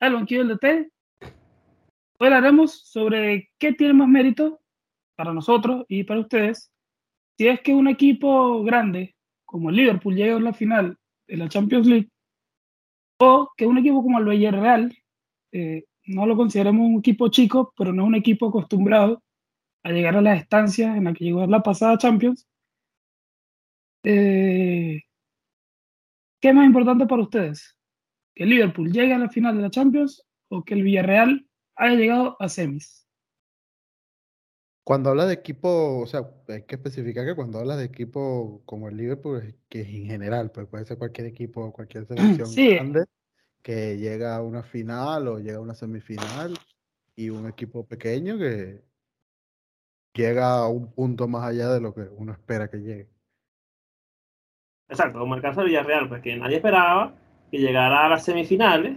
al banquillo del DT. Hoy hablaremos sobre qué tiene más mérito para nosotros y para ustedes si es que un equipo grande como el Liverpool llega a la final de la Champions League o que un equipo como el Villarreal, eh, no lo consideremos un equipo chico, pero no es un equipo acostumbrado a llegar a las estancias en las que llegó la pasada Champions. Eh, ¿Qué es más importante para ustedes? ¿Que el Liverpool llegue a la final de la Champions o que el Villarreal haya llegado a semis? Cuando hablas de equipo, o sea, hay que especificar que cuando hablas de equipo como el Liverpool, que es en general, pues puede ser cualquier equipo, cualquier selección grande que llega a una final o llega a una semifinal y un equipo pequeño que llega a un punto más allá de lo que uno espera que llegue. Exacto, como el caso de Villarreal, pues que nadie esperaba que llegara a las semifinales,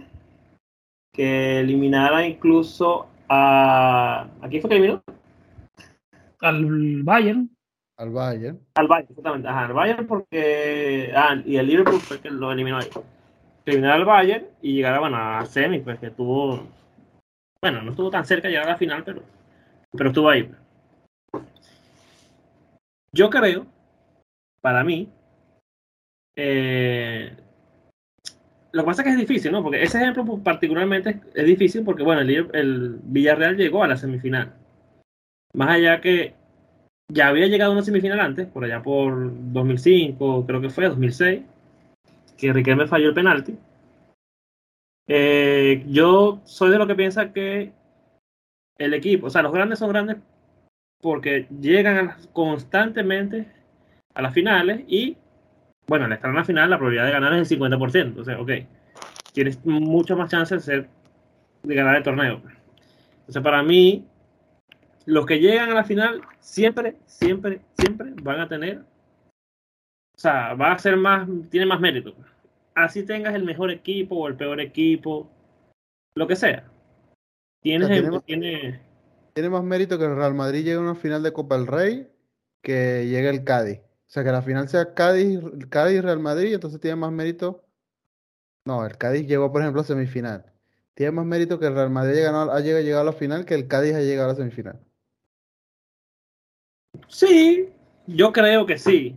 que eliminara incluso a... ¿A quién fue que eliminó? Al Bayern. Al Bayern. Al Bayern, exactamente. Ajá, al Bayern porque... Ah, y el Liverpool fue que lo eliminó ahí. Eliminar al Bayern y llegar a, bueno, a semi, pues que estuvo... Bueno, no estuvo tan cerca de llegar a la final, pero, pero estuvo ahí. Yo creo, para mí, eh, lo que pasa es que es difícil, ¿no? Porque ese ejemplo pues, particularmente es, difícil porque, bueno, el, Villarreal llegó a la semifinal. Más allá que ya había llegado a una semifinal antes, por allá por 2005, creo que fue, 2006, que Riquelme falló el penalti. Eh, yo soy de lo que piensa que el equipo, o sea, los grandes son grandes porque llegan constantemente a las finales y bueno, en la final, la probabilidad de ganar es el 50%. O sea, ok, tienes mucho más chance de, ser, de ganar el torneo. Entonces, para mí, los que llegan a la final siempre, siempre, siempre van a tener, o sea, va a ser más, tiene más mérito. Así tengas el mejor equipo o el peor equipo, lo que sea. Tienes tiene, más, tiene, tiene más mérito que el Real Madrid llegue a una final de Copa del Rey que llegue el Cádiz. Sea, que la final sea Cádiz, Cádiz Real Madrid, entonces tiene más mérito. No, el Cádiz llegó, por ejemplo, a semifinal. Tiene más mérito que el Real Madrid haya llegado, a la final que el Cádiz haya llegado a la semifinal. Sí, yo creo que sí.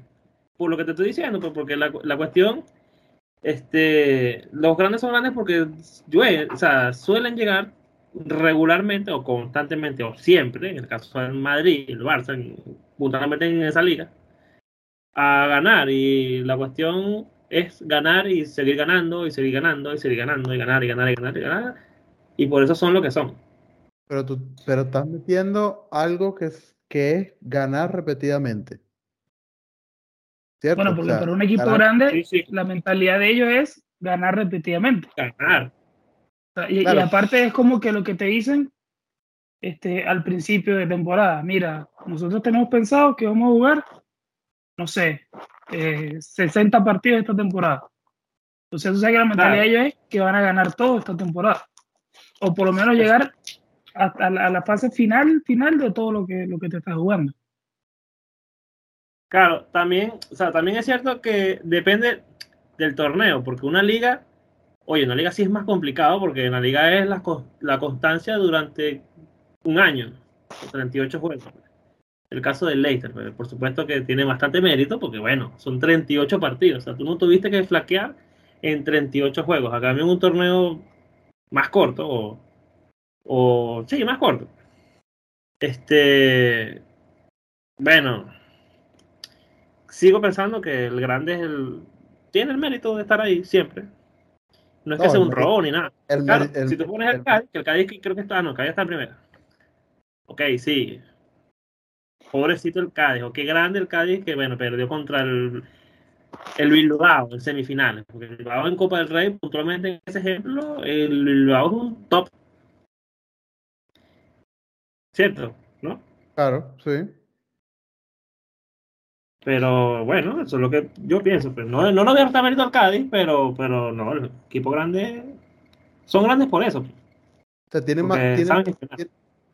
Por lo que te estoy diciendo, pues, porque la, la cuestión, este, los grandes son grandes porque suelen llegar regularmente o constantemente o siempre, en el caso del Madrid, el Barça, puntualmente en esa liga, a ganar y la cuestión es ganar y seguir ganando y seguir ganando y seguir ganando y ganar y ganar y ganar y ganar y por eso son lo que son. Pero tú pero estás metiendo algo que es, que es ganar repetidamente. ¿Cierto? Bueno, porque para un equipo grande la mentalidad de ellos es ganar repetidamente. Ganar. Y, y, aparte es como que lo que te dicen este, al principio de temporada, mira, nosotros tenemos pensado que vamos a jugar no sé, 60 eh, partidos esta temporada. Entonces, tú sabes que la mentalidad de ellos es que van a ganar todo esta temporada. O por lo menos llegar a, la, fase final, final de todo lo que, lo que te estás jugando. Claro, también, o sea, también es cierto que depende del torneo, porque una liga, oye, una liga sí es más complicado, porque en la liga es la, la constancia durante un año, 38 juegos el caso del Leicester, por supuesto que tiene bastante mérito porque, bueno, son 38 partidos. O sea, tú no tuviste que flaquear en 38 juegos. Acá en un torneo más corto o, o sí, más corto. Este, bueno, sigo pensando que el grande es el, tiene el mérito de estar ahí siempre. No es que sea un robo ni nada. si tú pones el, Cádiz, que el Cádiz creo que está, no, el Cádiz está en primera. Ok, sí, pobrecito el Cádiz, o qué grande el Cádiz que, bueno, perdió contra el, el Bilbao en semifinales. Porque el Bilbao en Copa del Rey, puntualmente en ese ejemplo, el Bilbao es un top. ¿Cierto? ¿No? Claro, sí. Pero bueno, eso es lo que yo pienso. Pero no, no lo voy a estar mérito al Cádiz, pero, pero no, el equipo grande son grandes por eso. O sea, tiene más,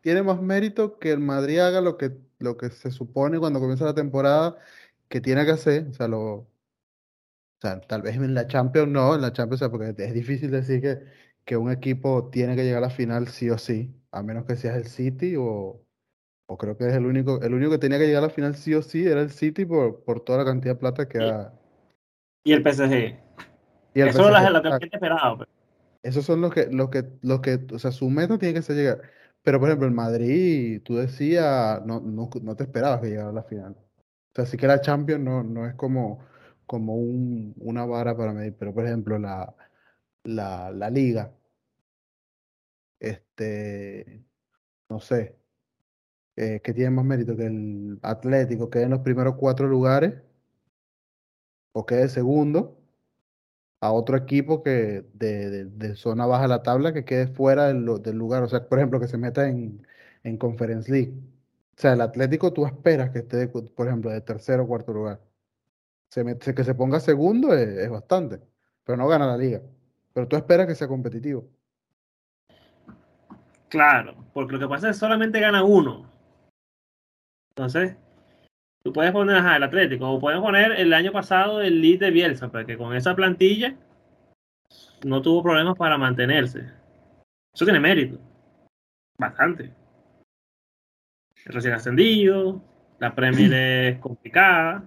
tiene más mérito que el Madrid haga lo que lo que se supone cuando comienza la temporada que tiene que hacer, o sea, lo, o sea, tal vez en la Champions no, en la Champions, porque es difícil decir que, que un equipo tiene que llegar a la final sí o sí, a menos que seas el City o, o creo que es el único, el único que tenía que llegar a la final sí o sí era el City por, por toda la cantidad de plata que ha. Y el PSG. Y el Eso es lo que esperado. Pues. Esos son los que, los que, los que, o sea, su meta tiene que ser llegar. Pero por ejemplo, el Madrid, tú decías, no, no, no te esperabas que llegara a la final. O sea, sí que la Champions no, no es como, como un, una vara para medir, pero por ejemplo, la, la, la liga, este, no sé, eh, que tiene más mérito que el Atlético, que en los primeros cuatro lugares, o que segundo, a otro equipo que de, de, zona baja de la tabla que quede fuera del, lugar. O sea, por ejemplo, que se meta en, en Conference League. O sea, el Atlético tú esperas que esté, por ejemplo, de tercero o cuarto lugar. Que se ponga segundo es, bastante, pero no gana la liga. Pero tú esperas que sea competitivo. Claro, porque lo que pasa es que solamente gana uno. Entonces, tú puedes poner ajá, el Atlético, o puedes poner el año pasado el lead de Bielsa, porque con esa plantilla no tuvo problemas para mantenerse. Eso tiene mérito. Bastante recién ascendido, la Premier es complicada.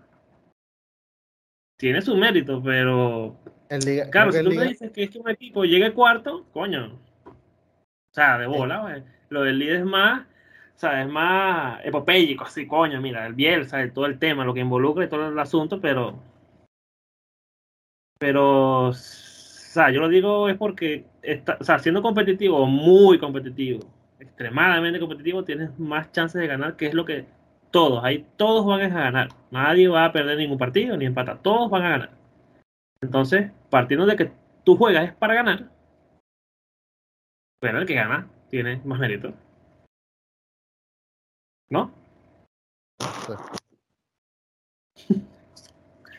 Tiene su mérito, pero. claro, si tú me dices que es que un equipo llegue cuarto, coño. O sea, de bola, lo del líder es más, sea, es más epopélico, así, coño, mira, el Bielsa, todo el tema, lo que involucra y todo el asunto, pero. Pero. O sea, yo lo digo es porque, está, o sea, siendo competitivo, muy competitivo, extremadamente competitivo, tienes más chances de ganar, que es lo que todos, ahí todos van a ganar. Nadie va a perder ningún partido ni empatar, todos van a ganar. Entonces, partiendo de que tú juegas es para ganar, pero el que gana tiene más mérito. ¿No?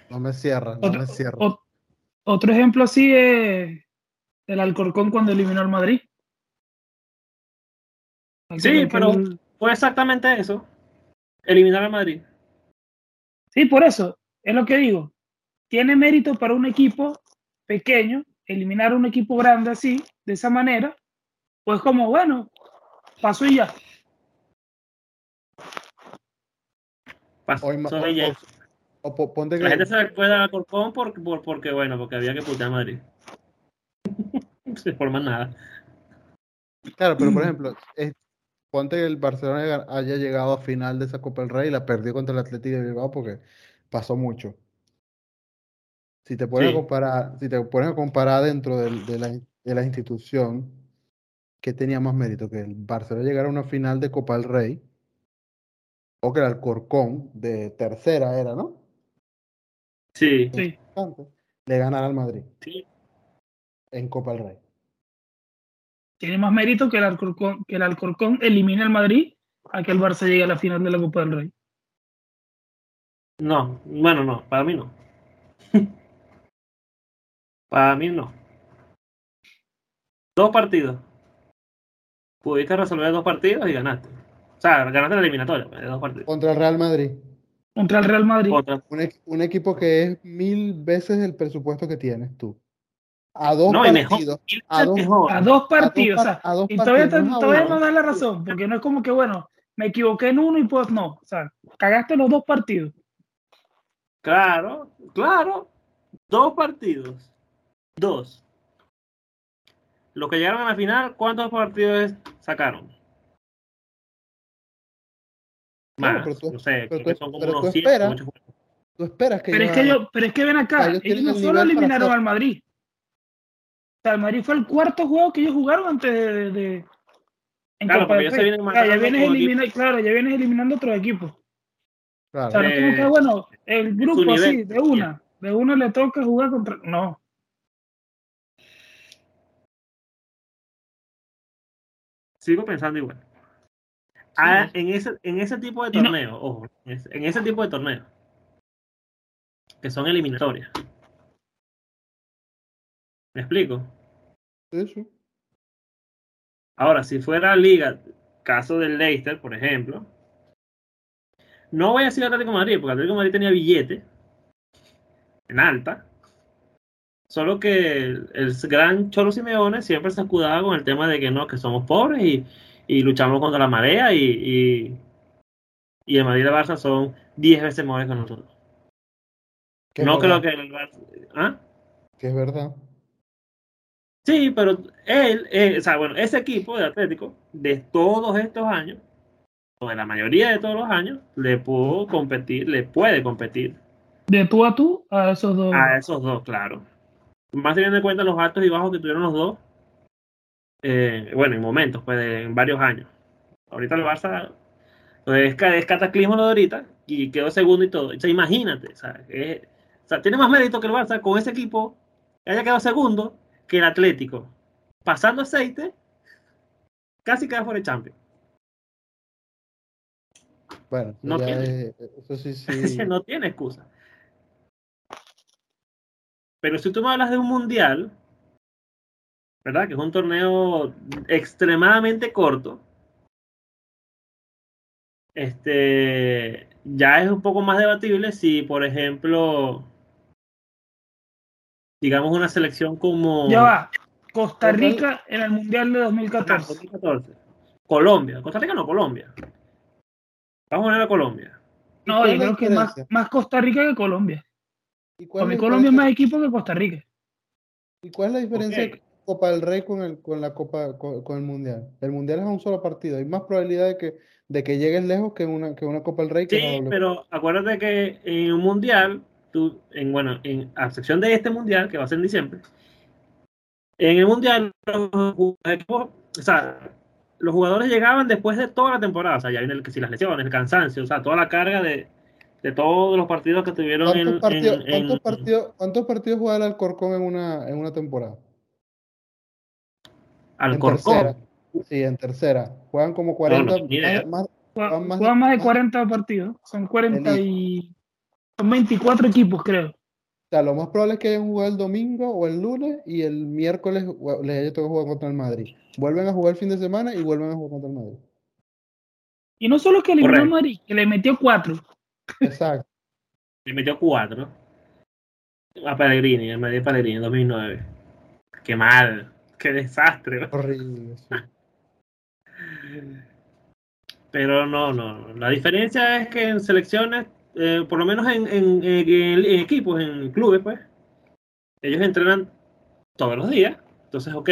No me cierra, no otro, me cierra. Otro ejemplo así es el Alcorcón cuando eliminó al Madrid. Sí, pero fue exactamente eso. Eliminar a Madrid. Sí, por eso, es lo que digo. Tiene mérito para un equipo pequeño, eliminar a un equipo grande así, de esa manera, pues como, bueno, pasó y ya. Pasó ya. La gente se recuerda a Corcón porque, porque, bueno, porque había que putear a Madrid. no se forma nada. Claro, pero por ejemplo, ponte que el Barcelona haya llegado a final de esa Copa del Rey y la perdió contra el Atlético de Bilbao porque pasó mucho. Si te pones a comparar, si te pones a comparar dentro de, la, de la institución, ¿qué tenía más mérito? Que el Barcelona llegara a una final de Copa del Rey o que el Alcorcón de tercera era, ¿no? Sí. sí. Le ganara al Madrid. Sí. En Copa del Rey tiene más mérito que el Alcorcón, que el Alcorcón elimine al Madrid a que el Barça llegue a la final de la Copa del Rey. No, bueno, no, para mí no. para mí no. Dos partidos. Pudiste resolver dos partidos y ganaste. O sea, ganaste la eliminatoria pues, de dos partidos. Contra el Real Madrid. Contra el Real Madrid. un, equipo que es mil veces el presupuesto que tienes tú a dos partidos. a, dos, partidos. y todavía, todavía no da la razón, porque no es como que, bueno, me equivoqué en uno y pues no. O sea, cagaste los dos partidos. Claro, claro. Dos partidos. Dos. Los que llegaron a la final, ¿cuántos partidos sacaron? Más, no sé, son como unos tú esperas que pero, es que yo, pero es que ven acá, ellos no solo eliminaron al Madrid, el Madrid fue el cuarto juego que ellos jugaron antes de. claro, porque ya, vienen claro, ya vienes eliminando, claro, ya vienes eliminando otros equipos. Claro. O sea, no como que, bueno, el grupo así, de una, de uno le toca jugar contra. No. Sigo pensando igual. Ah, en, ese, en ese tipo de torneos, ojo, en ese tipo de torneos, que son eliminatorias. ¿Me explico? Eso. Ahora, si fuera liga, caso del Leicester, por ejemplo, no voy a decir Atlético Madrid, porque Atlético Madrid tenía billete en alta. Solo que el, gran Cholo Simeone siempre se escudaba con el tema de que no, que somos pobres y, y luchamos contra la marea y, y, y el Madrid y el Barça son 10 veces mejores que nosotros. No creo que el Barça... ¿Ah? Que es verdad. Sí, pero él, o sea, bueno, ese equipo de Atlético, de todos estos años, o de la mayoría de todos los años, le pudo competir, le puede competir. ¿De tú a tú a esos dos? A esos dos, claro. Más teniendo en cuenta los altos y bajos que tuvieron los dos, eh, bueno, en momentos, pues en varios años. Ahorita el Barça pues, es, cataclismo lo de ahorita y quedó segundo y todo. O sea, imagínate, o sea, tiene más mérito que el Barça con ese equipo que haya quedado segundo que el Atlético. Pasando aceite, casi queda por el Champions. Bueno, no tiene, eso sí, sí. no tiene excusa. Pero si tú me hablas de un mundial, ¿verdad? Que es un torneo extremadamente corto. Este ya es un poco más debatible si, por ejemplo, digamos una selección como. Ya va. Costa Rica en el Mundial de 2014. 2014. Colombia. Costa Rica no, Colombia. Vamos a poner a Colombia. No, yo creo que más, más Costa Rica que Colombia. ¿Y Colombia es más equipo que Costa Rica. ¿Y cuál es la diferencia Copa del Rey con, el, con la Copa con, el Mundial? El Mundial es un solo partido. Hay más probabilidad de que, de que llegues lejos que una, que una Copa del Rey. sí, pero acuérdate que en un Mundial, tú, en, bueno, en a excepción de este Mundial, que va a ser en diciembre, en el Mundial, o sea, los jugadores llegaban después de toda la temporada, o sea, ya viene el, que si las lesiones, el cansancio, o sea, toda la carga de, de todos los partidos que tuvieron en, ¿cuántos, partidos, ¿Cuántos partidos juega el Alcorcón en una, en una temporada? Alcorcón. Sí, en tercera. Juegan como 40. más, juegan, más, de 40 partidos. Son 40 y. Son 24 equipos, creo. O sea, lo más probable es que hayan jugado el domingo o el lunes y el miércoles les haya tocado jugar contra el Madrid. Vuelven a jugar el fin de semana y vuelven a jugar contra el Madrid. Y no solo que eliminó al Madrid, que le metió cuatro. Exacto. le metió cuatro. A Pellegrini, el Madrid Pellegrini en 2009. Qué mal, qué desastre. Horrible, Pero no, no. La diferencia es que en selecciones eh, por lo menos en, en, equipos, en clubes, pues, ellos entrenan todos los días. Entonces, ok,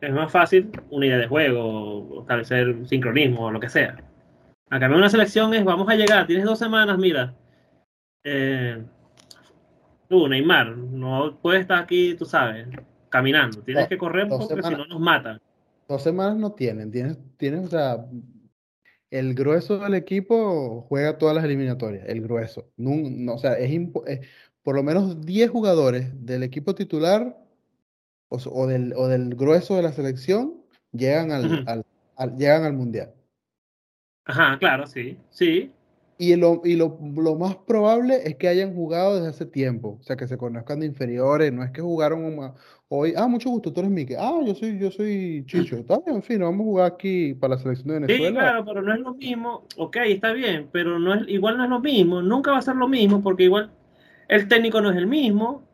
es más fácil una idea de juego, establecer sincronismo o lo que sea. Acá en una selección es, vamos a llegar, tienes dos semanas, mira. Eh, tú, Neymar, no puedes estar aquí, tú sabes, caminando. Tienes que correr porque si no nos matan. Dos semanas no tienen, tienes, tienes, o sea, el grueso del equipo juega todas las eliminatorias, el grueso. No, o sea, es, por lo menos 10 jugadores del equipo titular o, del, o del grueso de la selección llegan al, llegan al mundial. Ajá, claro, sí, sí. Y, lo, y lo, lo, más probable es que hayan jugado desde hace tiempo, o sea, que se conozcan de inferiores, no es que jugaron hoy, ah, mucho gusto, tú eres Mike, ah, yo soy, yo soy Chicho, está bien, en fin, vamos a jugar aquí para la selección de Venezuela. Sí, claro, pero no es lo mismo, ok, está bien, pero no es, igual no es lo mismo, nunca va a ser lo mismo, porque igual el técnico no es el mismo,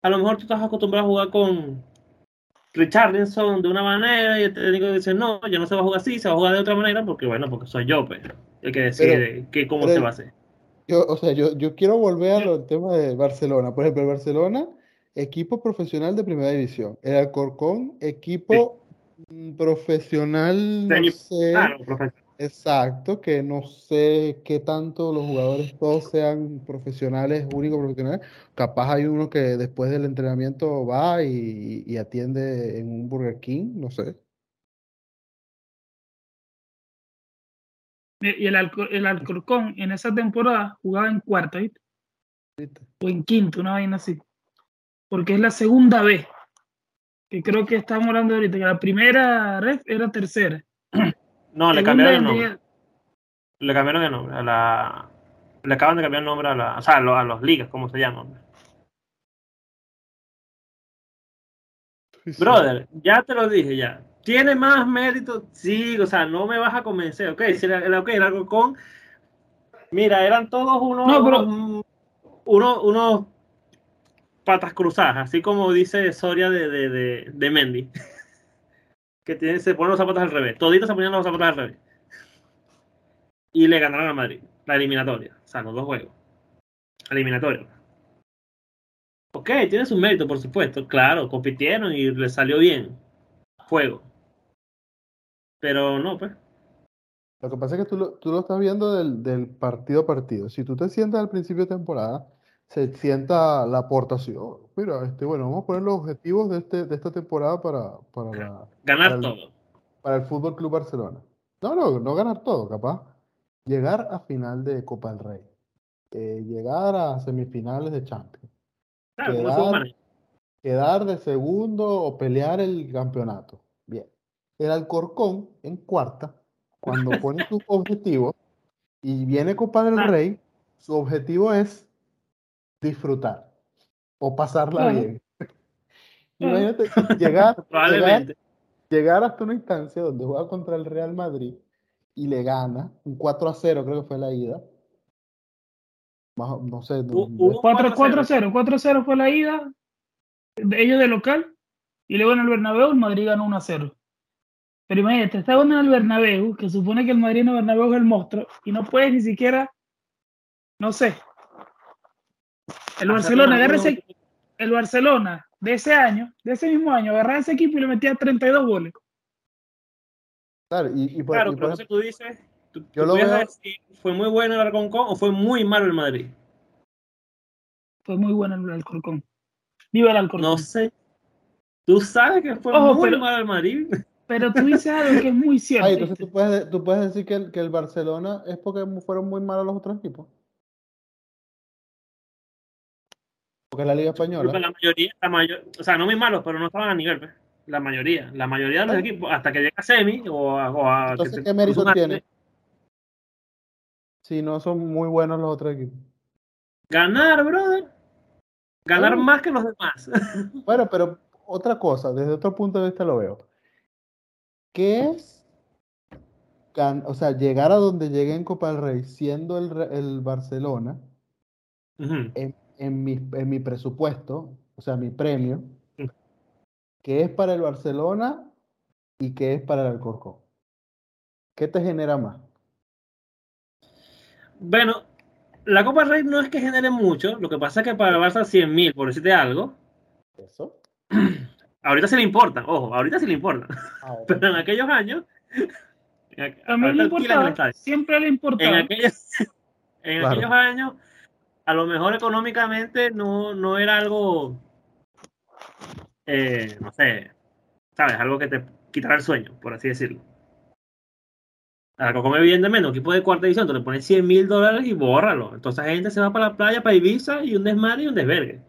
a lo mejor tú estás acostumbrado a jugar con, Richardson de una manera y el técnico dice, no, ya no se va a jugar así, se va a jugar de otra manera porque, bueno, porque soy yo, pues, el que decide que cómo se va a hacer. Yo, o sea, yo, yo quiero volver al tema de Barcelona. Por ejemplo, el Barcelona, equipo profesional de primera división. El Alcorcón, equipo profesional, no sé, Exacto, que no sé qué tanto los jugadores todos sean profesionales, únicos profesionales. Capaz hay uno que después del entrenamiento va y, atiende en un Burger King, no sé. Y el, el Alcorcón en esa temporada jugaba en cuarta, O en quinto, una vaina así. Porque es la segunda vez. Que creo que estamos hablando ahorita, que la primera red era tercera. No, le cambiaron el nombre. Le cambiaron el nombre. A la... Le acaban de cambiar el nombre a la. O sea, a, los, ligas, ¿cómo se llaman? Brother, ya te lo dije ya. ¿Tiene más mérito? Sí, o sea, no me vas a convencer. Ok, si era, okay, algo con. Mira, eran todos unos. No, pero... unos, unos patas cruzadas, así como dice Soria de, de, de, Mendy. que tiene, se ponen los zapatos al revés. Toditos se ponían los zapatos al revés. Y le ganaron a Madrid, la eliminatoria. O sea, los dos juegos. Eliminatoria. Ok, tiene su mérito, por supuesto. Claro, compitieron y le salió bien. Juego. Pero no, pues. Lo que pasa es que tú lo, tú lo estás viendo del, del partido a partido. Si tú te sientas al principio de temporada, se sienta la aportación. Mira, este, bueno, vamos a poner los objetivos de, este, de esta temporada para, para ganar todo. Para el Fútbol Club Barcelona. No, no, no ganar todo, capaz. Llegar a final de Copa del Rey. Eh, llegar a semifinales de Champions. quedar, quedar de segundo o pelear el campeonato. Bien. El Alcorcón en cuarta cuando pone su objetivo y viene Copa del Rey, su objetivo es disfrutar o pasarla bien. Imagínate llegar, llegar, hasta una instancia donde juega contra el Real Madrid y le gana un 4 a 0, creo que fue la ida. No sé. 4 a 0, 4 a 0 fue la ida, de ellos de local, y luego en el Bernabéu el Madrid ganó 1 a 0. Pero imagínate, está en el Bernabéu, que supone que el Madrid no Bernabéu es el monstruo, y no puedes ni siquiera, no sé. El Barcelona, agarra ese, el Barcelona de ese año, de ese mismo año, agarraba ese equipo y le metía 32 goles. Claro, y, por, claro, pero tú dices, yo lo veo... ¿fue muy bueno el Alcorcón o fue muy malo el Madrid? Fue muy bueno el Alcorcón. Viva el Alcorcón. No sé. Tú sabes que fue muy malo el Madrid. Pero tú dices algo que es muy cierto. entonces tú puedes, tú puedes decir que el, que el Barcelona es porque fueron muy malos los otros equipos. Porque la Liga Española. La mayoría, la mayor, o sea, no muy malos, pero no estaban a nivel. Pues. La mayoría, la mayoría de los equipos, hasta que llega a semi o a. Entonces, ¿qué mérito tiene? Si no son muy buenos los otros equipos. Ganar, brother. Ganar más que los demás. bueno, pero otra cosa, desde otro punto de vista lo veo. ¿Qué es? O sea, llegar a donde llegué en Copa del Rey siendo el, el Barcelona en, mi, en mi presupuesto, o sea, mi premio, ¿qué es para el Barcelona y qué es para el Alcorcón? ¿Qué te genera más? Bueno, la Copa Rey no es que genere mucho, lo que pasa es que para el Barça 100 mil, por decirte algo. Eso. Ahorita se le importa, ojo, ahorita se le importa. Ah, Pero en aquellos años. A mí le importaba, siempre le importaba. En aquellos, en aquellos años, a lo mejor económicamente no, no era algo. Eh, no sé, ¿sabes? Algo que te quitara el sueño, por así decirlo. Algo como evidentemente, un equipo de cuarta edición, tú le pones 100 mil dólares y bórralo. Entonces la gente se va para la playa, para Ibiza y un desmadre y un desvergue.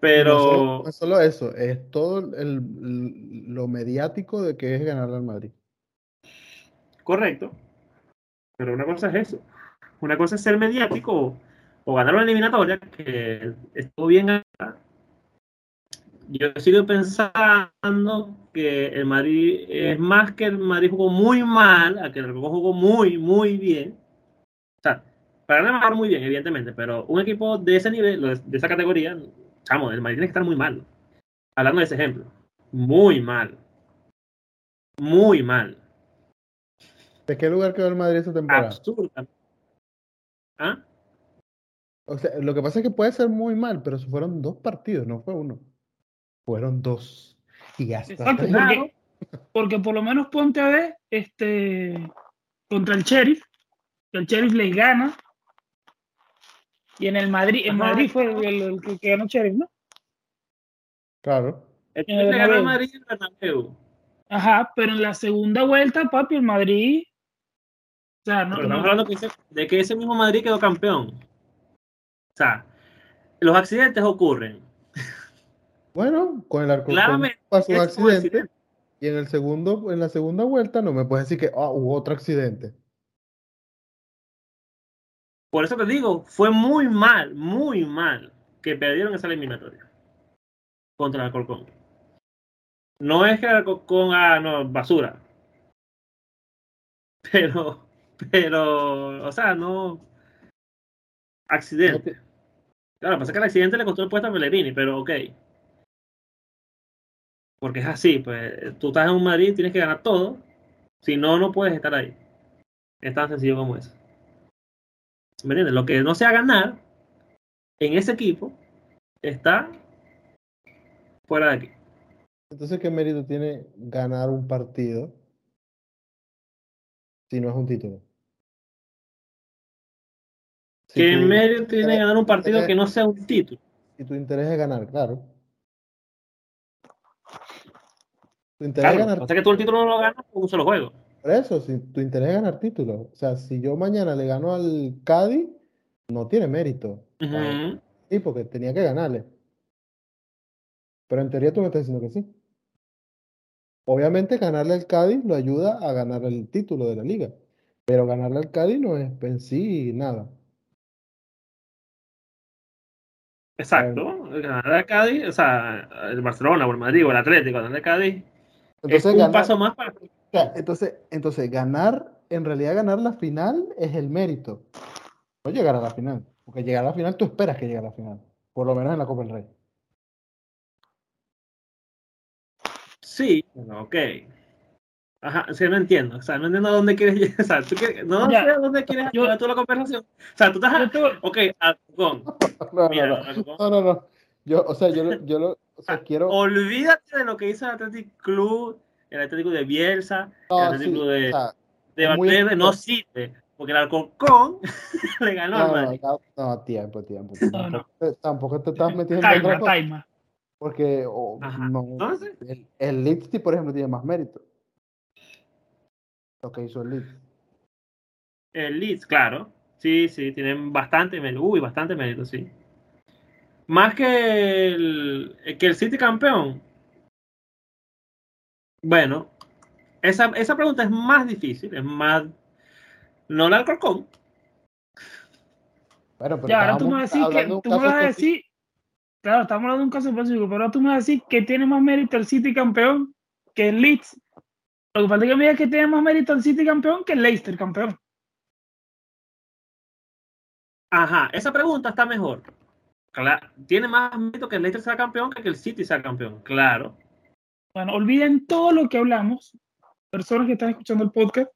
Pero. No solo, eso, es todo el, lo mediático de que es ganar al Madrid. Correcto. Pero una cosa es eso. Una cosa es ser mediático o, ganar una eliminatoria, que estuvo bien Yo sigo pensando que el Madrid es más que el Madrid jugó muy mal, a que el Recoco jugó muy, muy bien. O sea, para ganar muy bien, evidentemente, pero un equipo de ese nivel, de esa categoría, chamo, el Madrid tiene que estar muy mal. Hablando de ese ejemplo. Muy mal. Muy mal. ¿De qué lugar quedó el Madrid esta temporada? Absurda. ¿Ah? O sea, lo que pasa es que puede ser muy mal, pero fueron dos partidos, no fue uno. Fueron dos. Y ya está. porque, porque, por lo menos ponte a ver este, contra el Sheriff. El Sheriff le gana y en el Madrid, en Madrid fue el, que ganó Sheriff, ¿no? Claro. En el ganó Madrid y Bernabéu. Ajá, pero en la segunda vuelta, papi, el Madrid. O sea, no, estamos hablando de que ese mismo Madrid quedó campeón. O sea, los accidentes ocurren. Bueno, con el arco pasó un accidente, y en el segundo, en la segunda vuelta no me puedes decir que ah, hubo otro accidente. Por eso te digo, fue muy mal, muy mal que perdieron esa eliminatoria contra el Alcorcón. No es que el Alcorcón, ah, no, basura. Pero, pero, o sea, no. Accidente. Claro, pasa que el accidente le costó el puesto a Pellegrini, pero ok. Porque es así, pues tú estás en un Madrid, tienes que ganar todo. Si no, no puedes estar ahí. Es tan sencillo como eso. ¿Me entiendes? Lo que no sea ganar en ese equipo está fuera de aquí. Entonces, ¿qué mérito tiene ganar un partido si no es un título? ¿Qué mérito tiene ganar un partido que no sea un título? Si tu interés es ganar, claro. Tu interés es ganar. O sea que tú el título no lo ganas con un solo juego. Por eso, si tu interés es ganar título. O sea, si yo mañana le gano al Cádiz, no tiene mérito. Sí, porque tenía que ganarle. Pero en teoría tú me estás diciendo que sí. Obviamente ganarle al Cádiz lo ayuda a ganar el título de la liga. Pero ganarle al Cádiz no es en sí nada. Exacto. Ganar al Cádiz, o sea, el Barcelona o el Madrid o el Atlético, ganar Cádiz. Entonces, es un paso más para. Entonces, entonces, ganar, en realidad ganar la final es el mérito. No llegar a la final. Porque llegar a la final tú esperas que llegue a la final. Por lo menos en la Copa del Rey. Sí, ok. Ajá, sí, no entiendo. O sea, no entiendo a dónde quieres llegar. O sea, tú quieres, no sé a dónde quieres llevar toda la conversación. O sea, tú estás. Ok, Alcón. No, no, no, no, no, Yo, o sea, yo, yo lo. O sea, quiero. Olvídate de lo que hizo el Athletic Club, el Atlético de Bielsa, el Atlético de, o de Valverde, no sirve. Porque el Alcorcón le ganó al Madrid. No, no, tiempo, tiempo. Tampoco, te estás metiendo en otra cosa. Porque no, el, el Leeds, por ejemplo, tiene más mérito. Lo que hizo el Leeds. El Leeds, claro. Sí, sí, tienen bastante mérito. Uy, bastante mérito, sí. Más que el, que el City campeón. Bueno, esa, esa pregunta es más difícil, es más. No el Alcorcón. Bueno, pero ya, ahora tú me vas a decir que. Tú me vas a decir Claro, estamos hablando de un caso específico, pero tú me vas a decir que tiene más mérito el City campeón que el Leeds. Lo que falta es que me digas que tiene más mérito el City campeón que el Leicester campeón. Ajá, esa pregunta está mejor. Claro, tiene más mérito que el Leicester sea campeón que que el City sea campeón, claro. Bueno, olviden todo lo que hablamos, personas que están escuchando el podcast,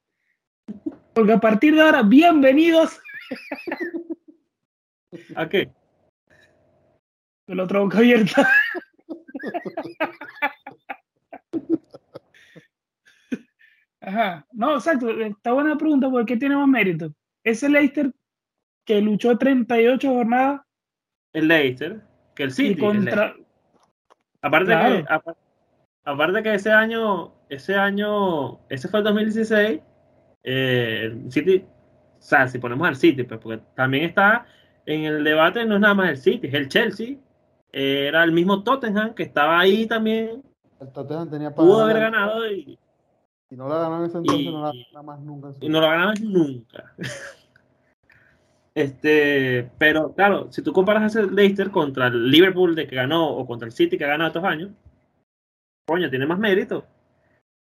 porque a partir de ahora, bienvenidos. ¿A qué? con la otra boca abierta. Ajá. No, exacto. Está buena pregunta porque ¿qué tiene más mérito? ¿Ese Leicester que luchó 38 jornadas? El Leicester, que el City. Contra... Aparte, que, aparte, que ese año, ese año, ese fue el 2016, eh, el City, o sea, si ponemos al City, pues porque también está en el debate, no es nada más el City, es el Chelsea, era el mismo Tottenham que estaba ahí también. El Tottenham tenía para Pudo haber ganado y. Si no la ganó en ese entonces, no la ganó más nunca. Y no la ganaba nunca. este, pero claro, si tú comparas ese Leicester contra el Liverpool de que ganó o contra el City que ha ganado estos años, coño, tiene más mérito.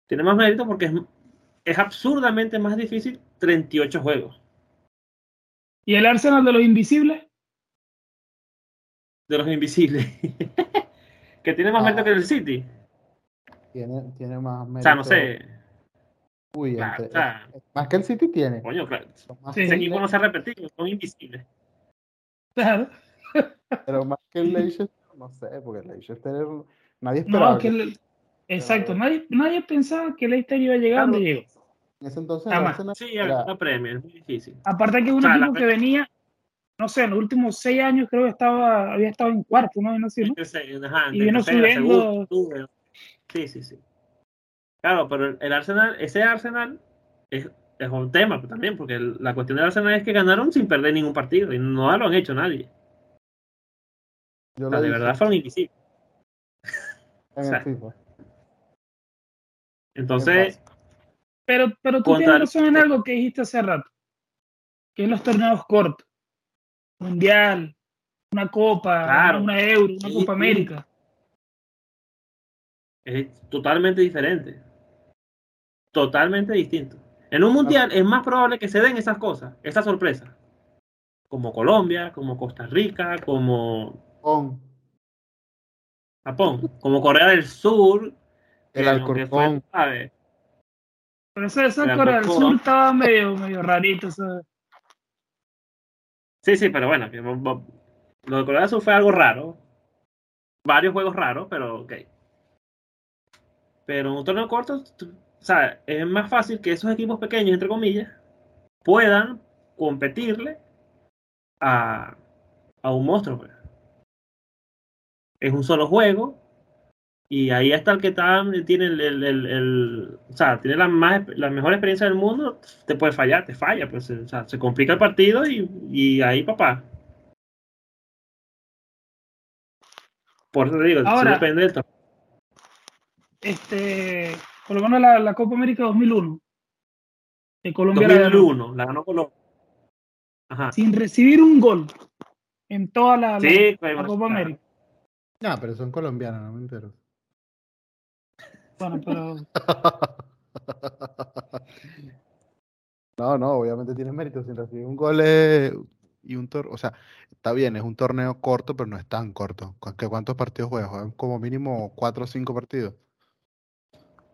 Tiene más mérito porque es, es absurdamente más difícil 38 juegos. ¿Y el Arsenal de los Invisibles? de los invisibles. que tiene más mérito que el City. Tiene, tiene más mérito. O sea, no sé. Uy, más que el City tiene. Coño, claro. Ese equipo no se ha repetido, son invisibles. Claro. Pero más que el Leicester, no sé, porque el Leicester nadie esperaba. No, que exacto, nadie, nadie pensaba que el Leicester iba a llegar donde llegó. En ese entonces, sí, era una muy difícil. Aparte que es un equipo que venía no sé, en los últimos seis años creo que estaba, había estado en cuarto, ¿no? no, sé, ¿no? y vino subiendo. Sí, sí, sí. Claro, pero el Arsenal, ese Arsenal es, es un tema también, porque la cuestión del Arsenal es que ganaron sin perder ningún partido y no lo han hecho nadie. Yo de verdad fueron invisibles. Entonces. Pero, pero tú tienes razón en algo que dijiste hace rato, que es los torneos cortos mundial, una copa, una euro, una Copa América. Es totalmente diferente. Totalmente distinto. En un mundial es más probable que se den esas cosas, esas sorpresas. como Colombia, como Costa Rica, como Japón, Japón como Corea del Sur. el Alcorcón. Pero ese, ese Corea del Sur estaba medio, medio rarito. Sí, sí, pero bueno, lo de Corea del Sur fue algo raro. Varios juegos raros, pero ok. Pero en un torneo corto, o sea, es más fácil que esos equipos pequeños, entre comillas, puedan competirle a, a un monstruo. Pues. Es un solo juego y ahí hasta el que está, tiene el, el, el, o sea, tiene la, más, la mejor experiencia del mundo, te puede fallar, te falla, pues, o sea, se complica el partido y, y ahí papá. Por eso te digo, Ahora, depende del. Este, por lo menos la, la Copa América 2001. De Colombia 2001, la ganó, Colombia. Ajá. Sin recibir un gol en toda la, sí, la, la Copa América. No, pero son colombianos, no me entero. Bueno, pero. no, no, obviamente tiene mérito. Sin recibir un gol y un torneo. O sea, está bien, es un torneo corto, pero no es tan corto. ¿Cuántos partidos juegas? Como mínimo cuatro o cinco partidos.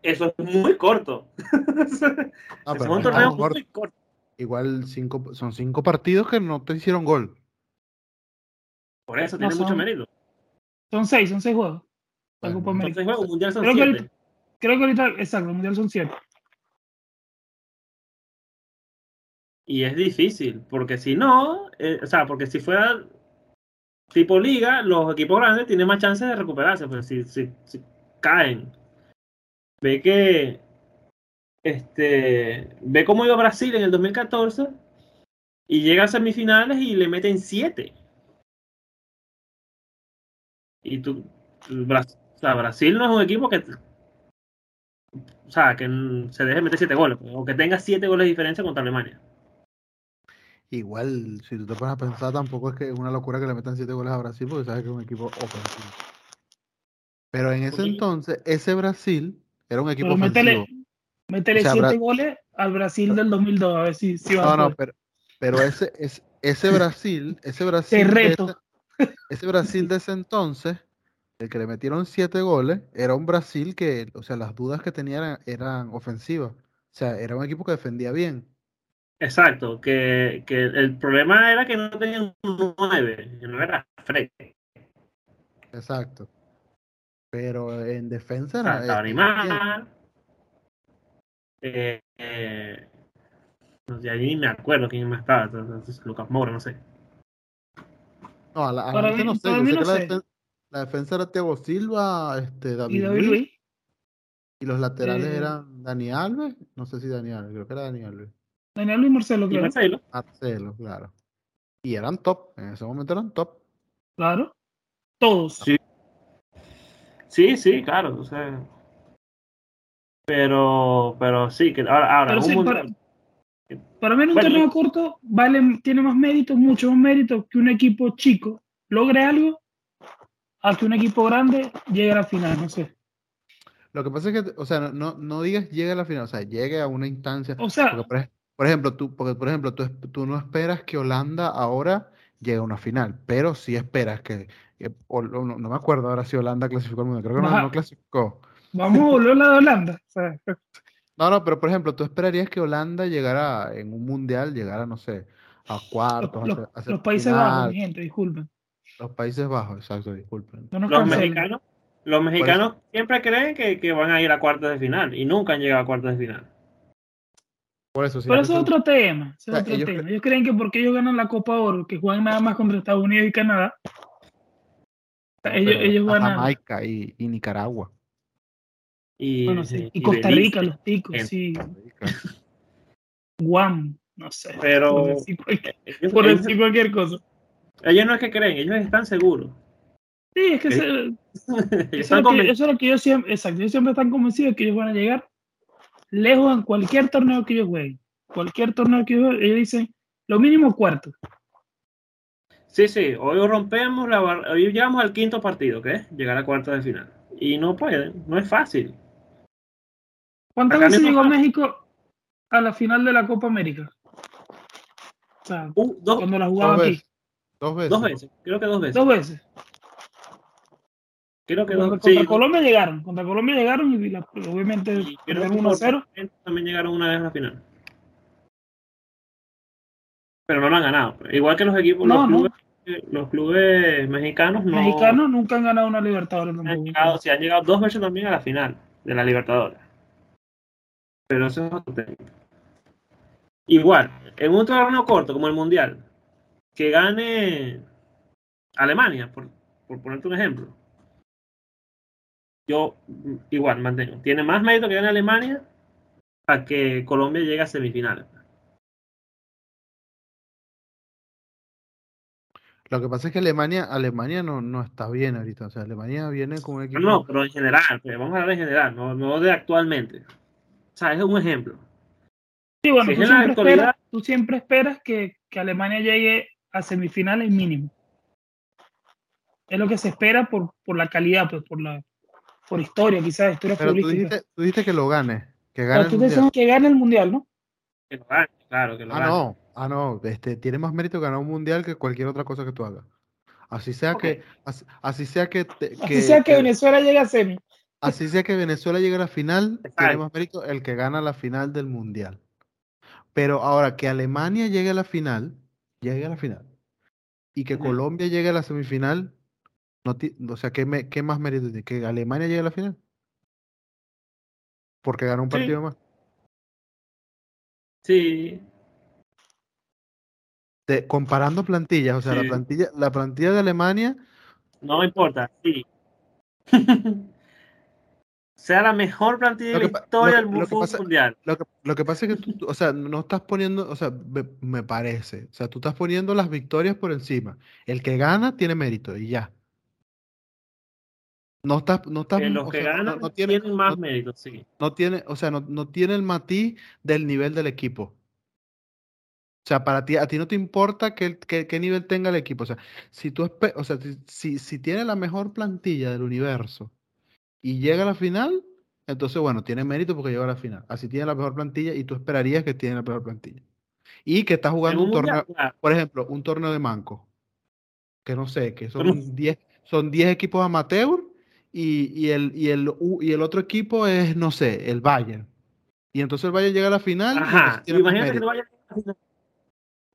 Eso es muy corto. Ah, es un torneo muy corto. Igual cinco, son cinco partidos que no te hicieron gol. Por eso tiene mucho mérito. Son seis, son seis juegos. Son seis juegos, Mundial son creo siete. Que, creo que ahorita, exacto, el Mundial son siete. Y es difícil, porque si no, eh, o sea, porque si fuera tipo liga, los equipos grandes tienen más chances de recuperarse, pero si, si, si caen. Ve que este ve cómo iba Brasil en el 2014 y llega a semifinales y le meten siete. Y tú, o sea, Brasil no es un equipo que, o sea, que se deje meter siete goles, o que tenga siete goles de diferencia contra Alemania. Igual, si tú te pones a pensar, tampoco es que es una locura que le metan siete goles a Brasil, porque sabes que es un equipo ofensivo. Pero en ese entonces, ese Brasil era un equipo pero ofensivo. Métele, siete goles al Brasil del 2002, a ver si, si va No, no, pero, pero ese, es, ese Brasil, ese Brasil. Te reto. Ese Brasil de ese entonces, el que le metieron siete goles, era un Brasil que, o sea, las dudas que tenía eran, ofensivas. O sea, era un equipo que defendía bien. Exacto, que, que el problema era que no tenían un nueve, que no era Fred. Exacto. Pero en defensa era. Estaba eh, eh, no sé, ahí me acuerdo quién más estaba. Entonces, Lucas Moura, no sé. No, a la, a la no sé. Yo sé que la, defensa, la, defensa, era Thiago Silva, este, David, ¿Y David Luis, Y los laterales eh, eran Dani Alves. No sé si Dani Alves, creo que era Dani Alves. Dani Alves y Marcelo, claro. Marcelo. Marcelo, claro. Y eran top. En ese momento eran top. Claro. Todos. Sí. Sí, sí, claro. O sea, pero, pero sí, que ahora, ahora pero sí, para, para mí en un bueno, torneo corto vale, tiene más mérito, mucho más mérito que un equipo chico logre algo a que un equipo grande llegue a la final, no sé. Lo que pasa es que, o sea, no, no digas llegue a la final, o sea, llegue a una instancia. O sea, porque, por, ejemplo, tú, porque, por ejemplo, tú, tú, no esperas que Holanda ahora llegue a una final, pero sí esperas que o, no, no, me acuerdo ahora si Holanda clasificó al mundo, creo que no, no, clasificó. Vamos a volver a la de Holanda. O sea, no, no, pero por ejemplo, tú esperarías que Holanda llegara en un mundial, llegara, no sé, a cuartos. Los, a, a los Países Bajos, mi gente, disculpen. Los Países Bajos, exacto, disculpen. No los mexicanos, los mexicanos siempre creen que, que, van a ir a cuartos de final y nunca han llegado a cuartos de final. Por eso, sí, Pero eso es otro tema. Es otro ellos, tema. ellos creen que porque ellos ganan la Copa Oro, que juegan nada más contra Estados Unidos y Canadá, ellos, ellos a Jamaica y, y Nicaragua. Y, bueno, sí. y, y Costa Rica, Belice, los ticos, sí. Guam, no sé. Pero. Por decir cualquier, ellos, por decir cualquier cosa. Ellos no es que creen, ellos están seguros. Sí, es que se, eso, es que, eso, es lo que yo siempre, exacto, ellos siempre están convencidos de que ellos van a llegar lejos en cualquier torneo que ellos jueguen. Cualquier torneo que ellos jueguen, ellos dicen lo mínimo cuarto. Sí, sí, hoy rompemos la hoy llegamos al quinto partido, ¿qué? Llegar a cuartos de final. Y no pueden, no es fácil. ¿Cuántas veces llegó México a la final de la Copa América? O sea, uh, dos, cuando la jugaba aquí. Dos veces. Dos veces, creo que dos veces. Dos veces. Creo que contra, contra Colombia llegaron, contra Colombia llegaron y la, obviamente sí, 1 a 0. También llegaron una vez a la final. Pero no lo han ganado. Igual que los equipos, no, los, clubes, los clubes mexicanos no. Mexicanos nunca han ganado una Libertadores. Han llegado, sí, han llegado dos veces también a la final de la Libertadores. Pero eso es otro tema. Igual, en un torneo corto como el Mundial, que gane Alemania, por, por ponerte un ejemplo. Yo igual mantengo. Tiene más mérito que gane Alemania a que Colombia llegue a semifinales. Lo que pasa es que Alemania, Alemania no, no está bien ahorita. O sea, Alemania viene con un equipo. No, pero en general, pues, vamos a hablar en general, no, no de actualmente. O sea, es un ejemplo. Sí, bueno, tú, siempre esperas, tú, siempre esperas, que, que Alemania llegue a semifinales mínimo. Es lo que se espera por, por la calidad, pues, por la por historia, quizás, historia Pero tú dijiste, tú dijiste, que lo gane. Que gane tú dices que gane el mundial, ¿no? Que lo gane, claro, que lo ah, gane. No, ah, no, este, tiene más mérito ganar un mundial que cualquier otra cosa que tú hagas. Así sea que, así, sea que, así sea que, Venezuela llegue a semi. Así sea que Venezuela llegue a la final, tiene más mérito el que gana la final del mundial. Pero ahora que Alemania llegue a la final, llegue a la final, y que Colombia llegue a la semifinal, no o sea, ¿qué, me, ¿qué más mérito tiene? ¿Que Alemania llegue a la final? Porque ganó un partido más. Sí. Comparando plantillas, o sea, la plantilla, la plantilla de Alemania. No importa, sí. sea la mejor plantilla de la historia del fútbol mundial. Lo que, pasa es que tú, o sea, no estás poniendo, o sea, me, parece, o sea, tú estás poniendo las victorias por encima. El que gana tiene mérito y ya. No está, no está, los que ganan no, tiene, tienen más mérito, sí. No tiene, o sea, no, no tiene el matiz del nivel del equipo. O sea, para ti, a ti no te importa qué, qué, nivel tenga el equipo. O sea, si tú, o sea, si, si tiene la mejor plantilla del universo y llega a la final, entonces, bueno, tiene mérito porque llega a la final. Así tiene la mejor plantilla y tú esperarías que tiene la mejor plantilla. Y que está jugando un, torneo, por ejemplo, un torneo de manco. Que no sé, que son 10 son 10 equipos amateur y, y, el, y, el, y el otro equipo es, no sé, el Bayern. Y entonces el Bayern llega a la final. Ajá, imagínate que el Bayern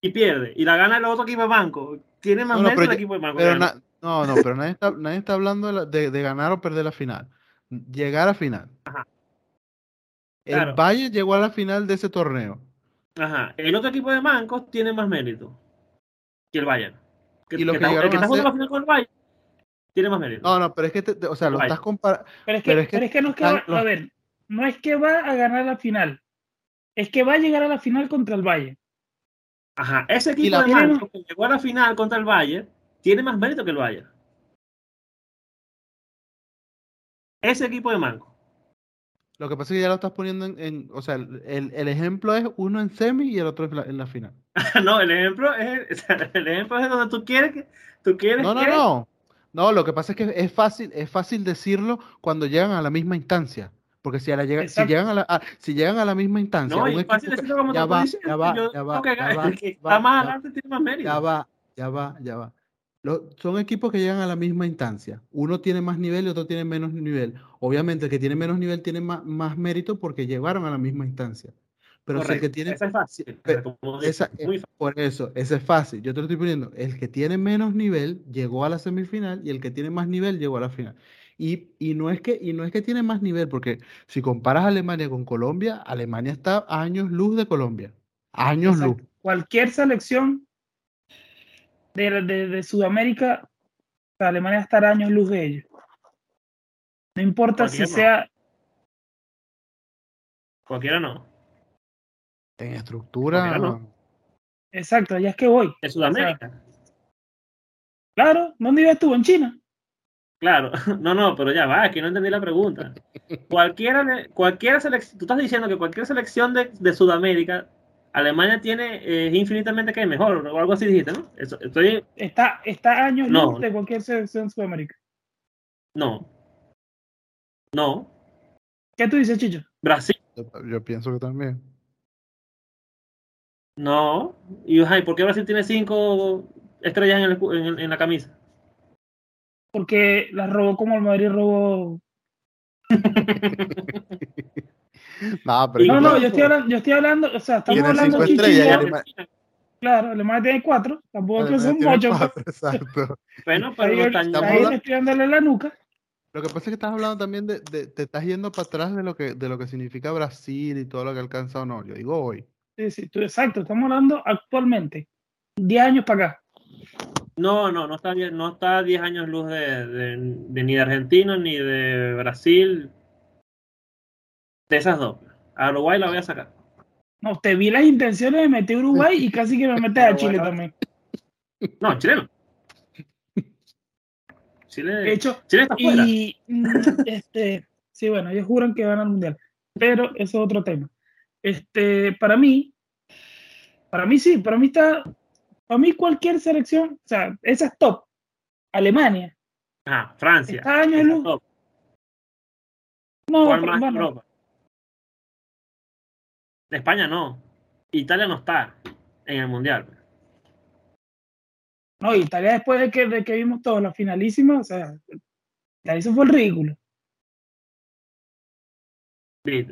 y pierde, y la gana el otro equipo de banco. Tiene más mérito el equipo de banco. no, no, pero nadie está, nadie está hablando de, de, ganar o perder la final llegar a final. El Valle llegó a la final de ese torneo. Ajá. El otro equipo de mancos tiene más mérito que el Bayern. y lo que, está, el que está jugando la final con el Bayern tiene más mérito. No, no, pero es que, o sea, lo estás comparando. Pero, es que, es que, no es que va, a ver, no es que va a ganar la final, es que va a llegar a la final contra el Bayern. Ajá, ese equipo de mancos que llegó a la final contra el Bayern tiene más mérito que el Bayern. ese equipo de Manco. Lo que pasa es que ya lo estás poniendo en, o sea, el, el, ejemplo es uno en semi y el otro en la, final. no, el ejemplo es el ejemplo es donde tú quieres que tú quieres No, no, no. No, lo que pasa es que es fácil es fácil decirlo cuando llegan a la misma instancia. Porque si, a la llega, si, llegan a la, si llegan a la misma instancia, no, es fácil decirlo como ya, va, ya, va, ya va, ya va, está más adelante tiene más mérito. Ya va, ya va, ya va son equipos que llegan a la misma instancia. Uno tiene más nivel y otro tiene menos nivel. Obviamente el que tiene menos nivel tiene más, mérito porque llegaron a la misma instancia. Pero el que tiene... es fácil. por eso, ese es fácil. Yo te lo estoy poniendo. El que tiene menos nivel llegó a la semifinal y el que tiene más nivel llegó a la final. Y, no es que, y no es que tiene más nivel, porque si comparas Alemania con Colombia, Alemania está a años luz de Colombia. Años luz. Cualquier selección de, de, Sudamérica, Alemania estará años luz de ellos. No importa si sea. Cualquiera no. En estructura. No. Exacto, allá es que voy. En Sudamérica. claro, ¿dónde vives tú? ¿En China? Claro, no, no, pero ya va, aquí no entendí la pregunta. Cualquiera, cualquiera selección, tú estás diciendo que cualquier selección de, de Sudamérica Alemania tiene eh, infinitamente que mejor, o algo así dijiste, ¿no? estoy... Está, está años no. de cualquier selección de Sudamérica. No. No. ¿Qué tú dices, Chicho? Brasil. Yo, pienso que también. No. ¿Y por qué Brasil tiene cinco estrellas en, la camisa? Porque las robó como el Madrid robó. no, pero no, no, yo estoy, hablando, yo estoy hablando, o sea, estamos hablando de estrellas, Claro, Alemania tiene cuatro, tampoco que son muchos. Exacto. bueno, pero ahí, ahí estoy dándole la nuca. Lo que pasa es que estás hablando también de, te estás yendo para atrás de lo que de lo que significa Brasil y todo lo que ha alcanzado. No, yo digo hoy. Sí, sí, tú, exacto. Estamos hablando actualmente. 10 años para acá. No, no, no está, no está 10 años luz de, ni de Argentina ni de Brasil. De esas dos. A Uruguay la voy a sacar. No, te vi las intenciones de meter Uruguay y casi que me metes a Chile también. No, chileno. Chile, de hecho, Chile está fuera. Y, mm, este, sí, bueno, ellos juran que van al mundial, pero eso es otro tema. Este, para mí, para mí sí, para mí está, para mí cualquier selección, o sea, esa es top. Alemania. Ah, Francia. Está año luz. Top. No, más Europa? España no. Italia no está en el mundial. No, Italia después de que, de que vimos todos la finalísima, o sea, eso fue el ridículo.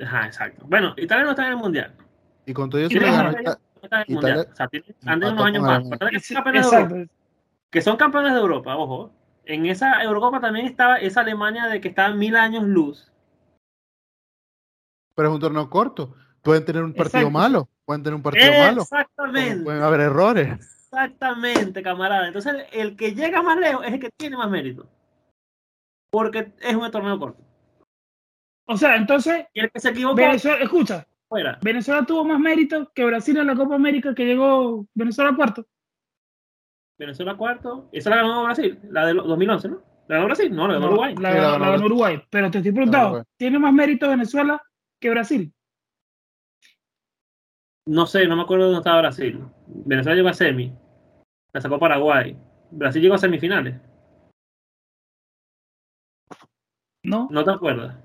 Ajá, exacto. Bueno, Italia no está en el mundial. Y con todo eso, en el mundial. O sea, han unos años más. Que, que son campeones de Europa, ojo. En esa Europa también estaba esa Alemania de que estaba mil años luz. Pero es un torneo corto. Pueden tener un partido malo. Pueden tener un partido malo. Exactamente. Pueden haber errores. Exactamente, camarada. Entonces, el que llega más lejos es el que tiene más mérito. Porque es un torneo corto. O sea, entonces. Y el que se. Venezuela, escucha. Fuera. Venezuela tuvo más mérito que Brasil en la Copa América que llegó Venezuela cuarto. Venezuela cuarto. Esa la ganó Brasil, la de 2011, ¿no? ¿La ganó Brasil? No, la ganó Uruguay. La, ganó, Uruguay. Pero te estoy preguntando, ¿tiene más mérito Venezuela que Brasil? No sé, no me acuerdo dónde estaba Brasil. Venezuela llegó a semi. La sacó Paraguay. Brasil llegó a semifinales. No. ¿No te acuerdas?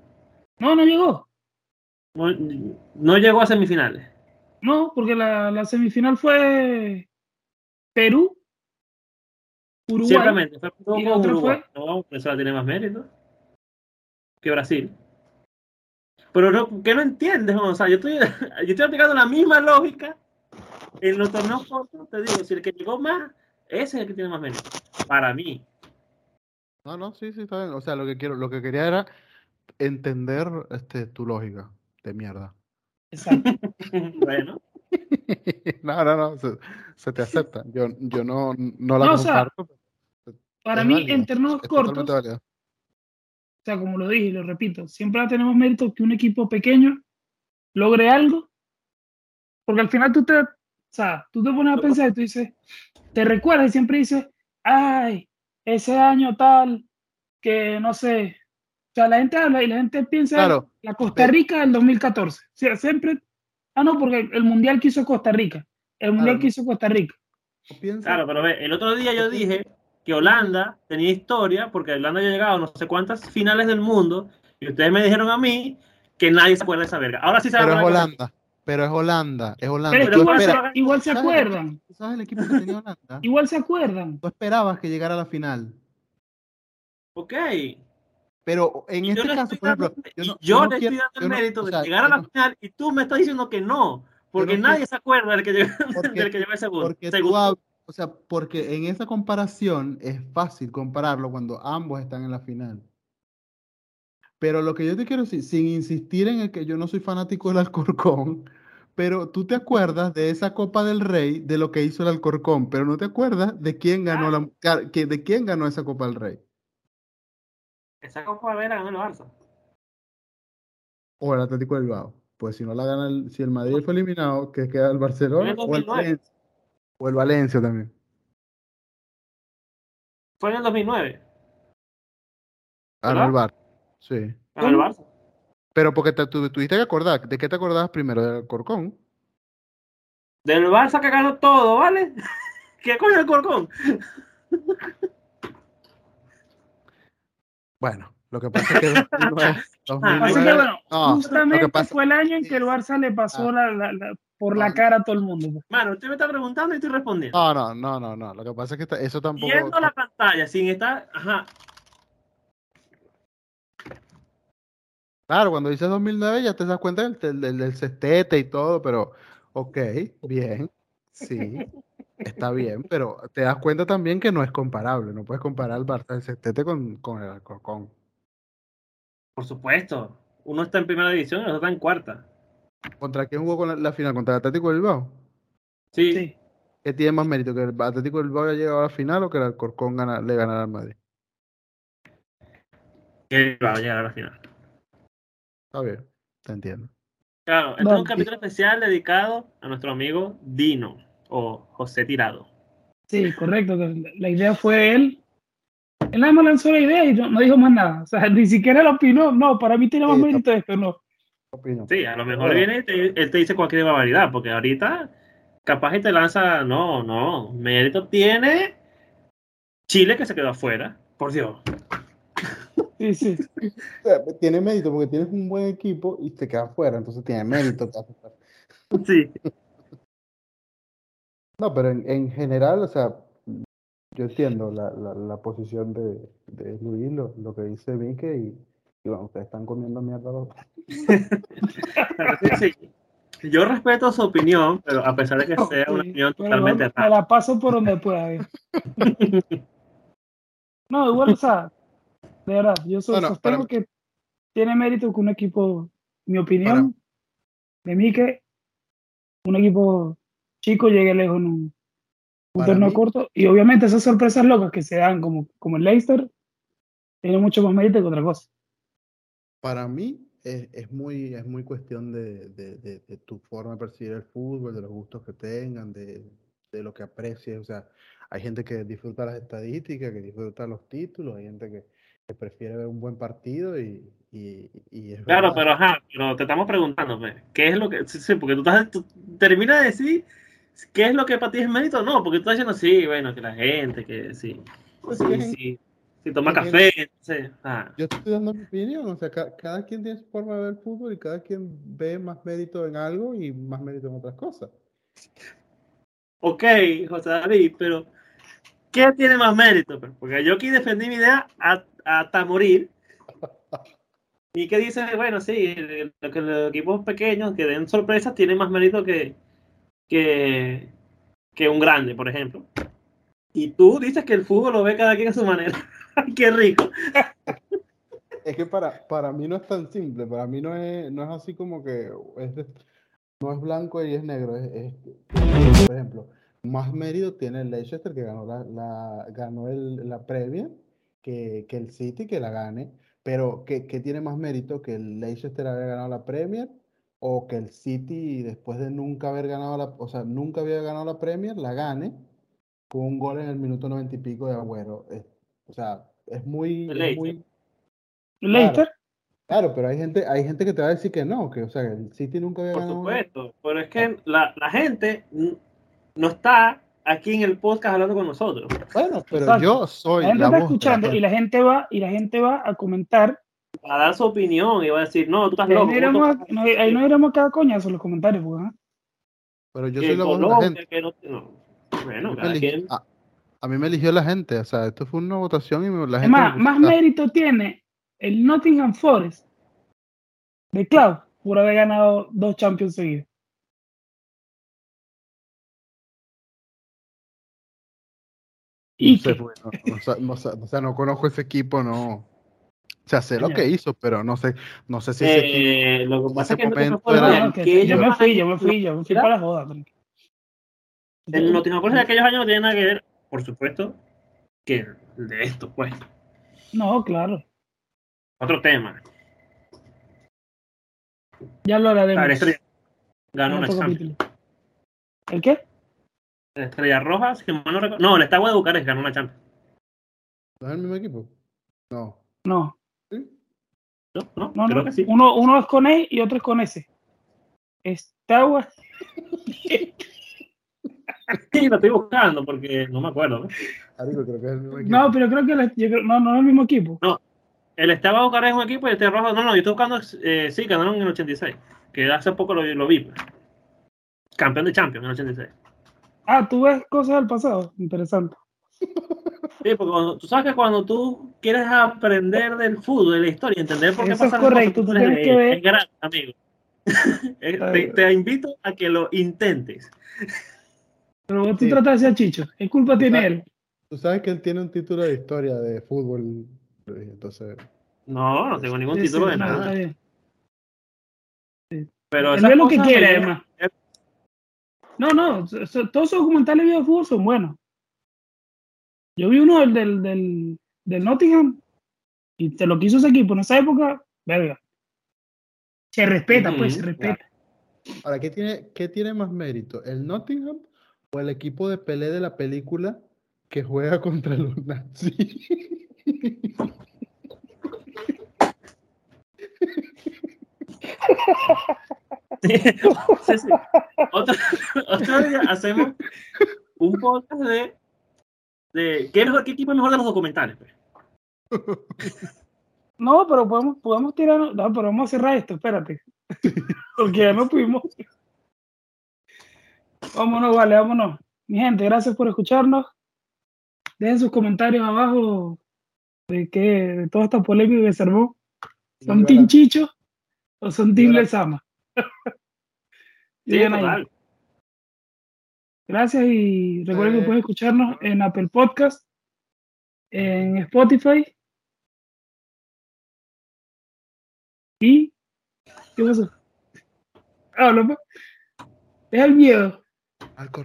No, no llegó. No, llegó a semifinales. No, porque la, semifinal fue Perú, Uruguay. Ciertamente, fue y Uruguay. Fue... No, Venezuela tiene más mérito que Brasil. Pero no, ¿qué no entiendes, o sea, yo estoy, yo estoy aplicando la misma lógica en los torneos cortos, te digo, si el que llegó más ese es el que tiene más mérito. Para mí. No, no, sí, sí, está bien. O sea, lo que quiero, lo que quería era entender este, tu lógica de mierda. Exacto. bueno. no, no, no, se, te acepta. Yo, yo no, no la comparto. para mí, en términos cortos, o sea, como lo dije y lo repito, siempre tenemos mérito que un equipo pequeño logre algo, porque al final tú te, o sea, tú te pones a pensar y tú dices, te recuerdas y siempre dices, ay, ese año tal, que no sé. O sea, la gente habla y la gente piensa la Costa Rica del 2014. O sea, siempre. Ah, no, porque el Mundial quiso Costa Rica. El Mundial quiso Costa Rica. Claro, pero ve, el otro día yo dije que Holanda tenía historia porque Holanda había llegado a no sé cuántas finales del mundo y ustedes me dijeron a mí que nadie se acuerda de esa verga. Ahora sí se Pero Holanda. Pero es Holanda, es Holanda. Pero igual, se, acuerdan. ¿Sabes el equipo que tenía Holanda? igual se acuerdan. Tú esperabas que llegara a la final. Ok. Pero en este caso, por ejemplo, yo, yo, le estoy dando el mérito de llegar a la final y tú me estás diciendo que no, porque nadie se acuerda del que llegó, del que llegó. Porque segundo. o sea, porque en esa comparación es fácil compararlo cuando ambos están en la final. Pero lo que yo te quiero decir, sin insistir en el que yo no soy fanático del Alcorcón, pero tú te acuerdas de esa Copa del Rey, de lo que hizo el Alcorcón, pero no te acuerdas de quién ganó, la, de quién ganó esa Copa del Rey. Esa Copa Rey la ganó el Barça. O el Atlético del Bilbao. Pues si no la gana, el, si el Madrid fue eliminado, que queda el Barcelona o el, Valencia, o el Valencia también. Fue en el 2009. Ah, no, el Barça. Sí. Pero porque te, tuviste que acordar. ¿De qué te acordabas primero? ¿Del Corcón? Del Barça que ganó todo, ¿vale? ¿Qué coño el Corcón? bueno, lo que pasa es que 2009, Así que bueno, justamente fue el año en que el Barça le pasó ah. la, por la cara a todo el mundo. Mano, usted me está preguntando y estoy respondiendo. No, no, no, no, no. Lo que pasa es que eso tampoco. Viendo la pantalla sin estar. Ajá. Claro, cuando dices 2009 ya te das cuenta del, del, del cestete y todo, pero ok, bien, sí, está bien, pero te das cuenta también que no es comparable, no puedes comparar el Barça del con, con el Alcorcón. Por supuesto, uno está en primera división y el otro está en cuarta. ¿Contra quién jugó con la, final? ¿Contra el Atlético del Bilbao? Sí. ¿Qué tiene más mérito? ¿Que el Atlético del Bilbao haya llegado a la final o que el Alcorcón le ganara al Madrid? Que va a llegar a la final. Está bien, te entiendo. Claro, este es un capítulo especial dedicado a nuestro amigo Dino o José Tirado. Sí, correcto. La idea fue él. Él nada más lanzó la idea y no, dijo más nada. O sea, ni siquiera lo opinó. No, para mí tiene más mérito esto, no. Sí, a lo mejor viene y te, él te dice cualquier barbaridad, porque ahorita capaz que te lanza, no, no, mérito tiene Chile que se quedó afuera, por Dios. Sí, sí. tiene mérito porque tienes un buen equipo y te quedas fuera, entonces tiene mérito. sí. No, pero en, en, general, o sea, yo entiendo la, la, la posición de, de Luis, lo, lo, que dice Mike y, y bueno, ustedes están comiendo mierda los sí. Yo respeto su opinión, pero a pesar de que sea una opinión totalmente Me la paso por donde pueda. no, igual, o sea, de verdad, yo sostengo que tiene mérito que un equipo, mi opinión, de mí que un equipo chico llegue lejos en un, torneo corto. Y obviamente esas sorpresas locas que se dan como, como el Leicester, tiene mucho más mérito que otra cosa. Para mí es, es muy, es muy cuestión de, de, de, tu forma de percibir el fútbol, de los gustos que tengan, de, de lo que aprecies. O sea, hay gente que disfruta las estadísticas, que disfruta los títulos, hay gente que, prefiere ver un buen partido y, y, es Claro, pero ajá, pero te estamos preguntando, pues, ¿qué es lo que... Sí, porque tú, estás, terminas de decir qué es lo que para ti es mérito, no, porque tú estás diciendo, sí, bueno, que la gente, que sí, pues sí, sí, si toma café, ah. Yo estoy dando mi opinión, o sea, cada, quien tiene su forma de ver el fútbol y cada quien ve más mérito en algo y más mérito en otras cosas. Ok, José David, pero ¿qué tiene más mérito? Porque yo aquí defendí mi idea hasta morir. Y que dice, bueno, sí, que los equipos pequeños que den sorpresas tienen más mérito que, que, que un grande, por ejemplo. Y tú dices que el fútbol lo ve cada quien a su manera. ¡Qué rico! Es que para, para mí no es tan simple, para mí no es, no es así como que es no es blanco y es negro. Es, por ejemplo, más mérito tiene el Leicester que ganó la, la ganó el, la que, que el City que la gane, pero que, que, tiene más mérito que el Leicester haya ganado la Premier o que el City después de nunca haber ganado la, o sea, nunca había ganado la Premier, la gane con un gol en el minuto noventa y pico de Agüero. o sea, es muy... Es muy Leicester. Claro, pero hay gente, hay gente que te va a decir que no, que o sea, el City nunca había ganado. Por supuesto, pero es que la, la gente no está aquí en el podcast hablando con nosotros. Bueno, pero yo soy la gente está escuchando y la gente va y la gente va a comentar a dar su opinión y va a decir, no, tú estás loco. ahí no iremos cada coñazo en los comentarios, pues, ¿eh? Pero yo soy la voz de la gente. Bueno, a, a, mí me eligió la gente, o sea, esto fue una votación y la gente... Más, más mérito tiene el Nottingham Forest de Cloud por haber ganado dos Champions seguidos. no, sé, o sea, no conozco ese equipo, no. O sea, sé lo que hizo, pero no sé, no sé si ese eh, Lo que pasa es que, yo me fui, yo me fui, yo me fui para la joda. El Nottingham de aquellos años no tiene nada que ver, por supuesto, que de esto, pues. No, claro. Otro tema. Ya lo hablaremos. Ganó una Champions. ¿El qué? Estrella Roja, no, no, el Estado de Bucarest ganó una Champions. ¿No es el mismo equipo? No. No. No, no, creo que sí. Uno, uno es con E y otro es con S. Estagua. sí, lo estoy buscando porque no me acuerdo. creo que es el mismo equipo. No, pero creo que no, no es el mismo equipo. No, el Estaba Bucarest es un equipo y el Estrella Roja, no, no, yo estoy buscando, eh, sí, ganaron en el 86, que hace poco lo, lo vi. Campeón de Champions en el 86. Ah, tú ves cosas del pasado, interesante. Sí, porque cuando, tú sabes que cuando tú quieres aprender del fútbol, de la historia, entender por qué Eso es correcto, tú tienes que ver. Es gratis, amigo. Eh, te, te, invito a que lo intentes. Pero vos tú sí. tratas de ser chicho. ¿Qué culpa tiene él? Tú sabes que él tiene un título de historia de fútbol. Entonces. No, no tengo ningún sí, título sí, de nada. Pero él ve lo que quiere, además. No, no, todos esos documentales de fútbol son buenos. Yo vi uno del, del, del, del Nottingham y te lo quiso ese equipo en esa época, verga. Se respeta, pues, se respeta. Ahora, ¿qué tiene, ¿qué tiene más mérito? ¿El Nottingham o el equipo de Pelé de la película que juega contra los nazis? Sí, sí, sí. Otro, otro, día hacemos un podcast de, de ¿qué, mejor, qué equipo es mejor de los documentales. Pues? No, pero podemos, podemos tirar. No, pero vamos a cerrar esto, espérate. Porque ya no pudimos. Vámonos, vale, vámonos. Mi gente, gracias por escucharnos. Dejen sus comentarios abajo de que de toda esta polémica que se armó. ¿Son Team Chicho o son Team Lesama? sí, ahí. Gracias y recuerden que pueden escucharnos en Apple Podcast, en Spotify ¿Y? ¿Qué pasó? Habla, pues. Es el miedo.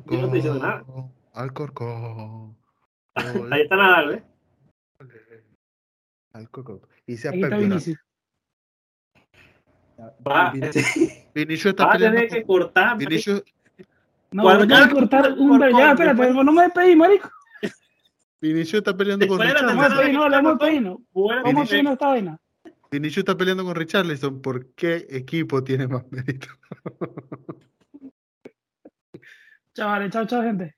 No te hice nada. Alcorcón. Ahí está Nadal, ¿eh? Alcorcón. Y se ha perdido. Va, Vinicius está va a peleando. tener que cortar. Vinicius, No, voy a cortar un por- ver- por- Ya, espérate, después- no me despedí, marico. Vinicius está peleando con Richarlison. le hemos despedido. no. Bueno, ¿Cómo Vinicius- suena esta vaina? Vinicius está peleando con Richarlison. ¿Por qué equipo tiene más mérito? Chavales, chao, chao, gente.